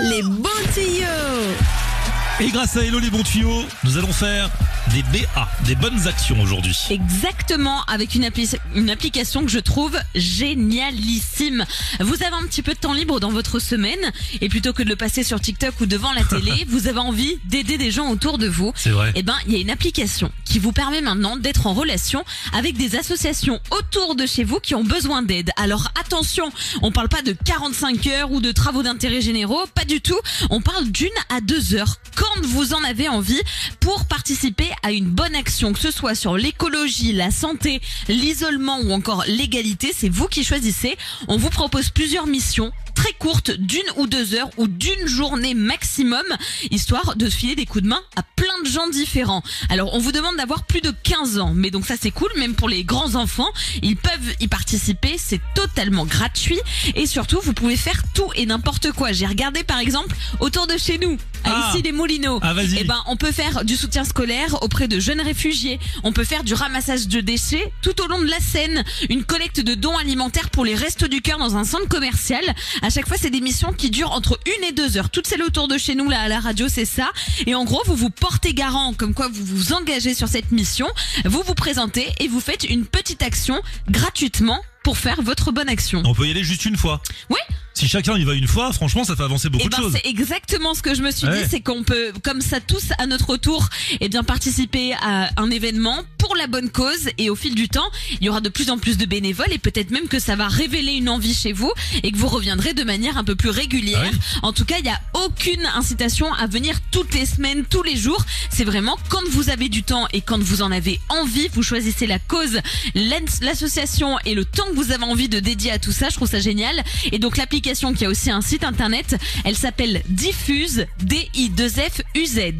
Les bons tuyaux Et grâce à Hello les bons tuyaux, nous allons faire des BA, des bonnes actions aujourd'hui. Exactement, avec une, appli- une application que je trouve génialissime. Vous avez un petit peu de temps libre dans votre semaine, et plutôt que de le passer sur TikTok ou devant la télé, vous avez envie d'aider des gens autour de vous. C'est vrai. Eh ben, il y a une application qui vous permet maintenant d'être en relation avec des associations autour de chez vous qui ont besoin d'aide. Alors attention, on parle pas de 45 heures ou de travaux d'intérêt généraux, pas du tout. On parle d'une à deux heures quand vous en avez envie pour participer à une bonne action, que ce soit sur l'écologie, la santé, l'isolement ou encore l'égalité. C'est vous qui choisissez. On vous propose plusieurs missions très courtes d'une ou deux heures ou d'une journée maximum, histoire de filer des coups de main à plein de gens différents. Alors on vous demande d'avoir plus de 15 ans, mais donc ça c'est cool, même pour les grands enfants, ils peuvent y participer, c'est totalement gratuit et surtout vous pouvez faire tout et n'importe quoi. J'ai regardé par exemple autour de chez nous, à Ah. ici les Moulineaux. Ah, vas-y. Eh ben on peut faire du soutien scolaire auprès de jeunes réfugiés, on peut faire du ramassage de déchets tout au long de la Seine, une collecte de dons alimentaires pour les restos du cœur dans un centre commercial. À chaque fois, c'est des missions qui durent entre une et deux heures. Toutes celles autour de chez nous, là, à la radio, c'est ça. Et en gros, vous vous portez garant, comme quoi vous vous engagez sur cette mission. Vous vous présentez et vous faites une petite action gratuitement pour faire votre bonne action. On peut y aller juste une fois. Oui. Si chacun y va une fois, franchement, ça fait avancer beaucoup Eh de ben, choses. c'est exactement ce que je me suis Ouais. dit, c'est qu'on peut, comme ça, tous à notre tour, eh bien, participer à un événement pour la bonne cause. Et au fil du temps, il y aura de plus en plus de bénévoles et peut-être même que ça va révéler une envie chez vous et que vous reviendrez de manière un peu plus régulière. Ah oui. En tout cas, il n'y a aucune incitation à venir toutes les semaines, tous les jours. C'est vraiment quand vous avez du temps et quand vous en avez envie, vous choisissez la cause, l'as- l'association et le temps que vous avez envie de dédier à tout ça. Je trouve ça génial. Et donc l'application qui a aussi un site internet, elle s'appelle Diffuse, D-I-2-F-U-Z.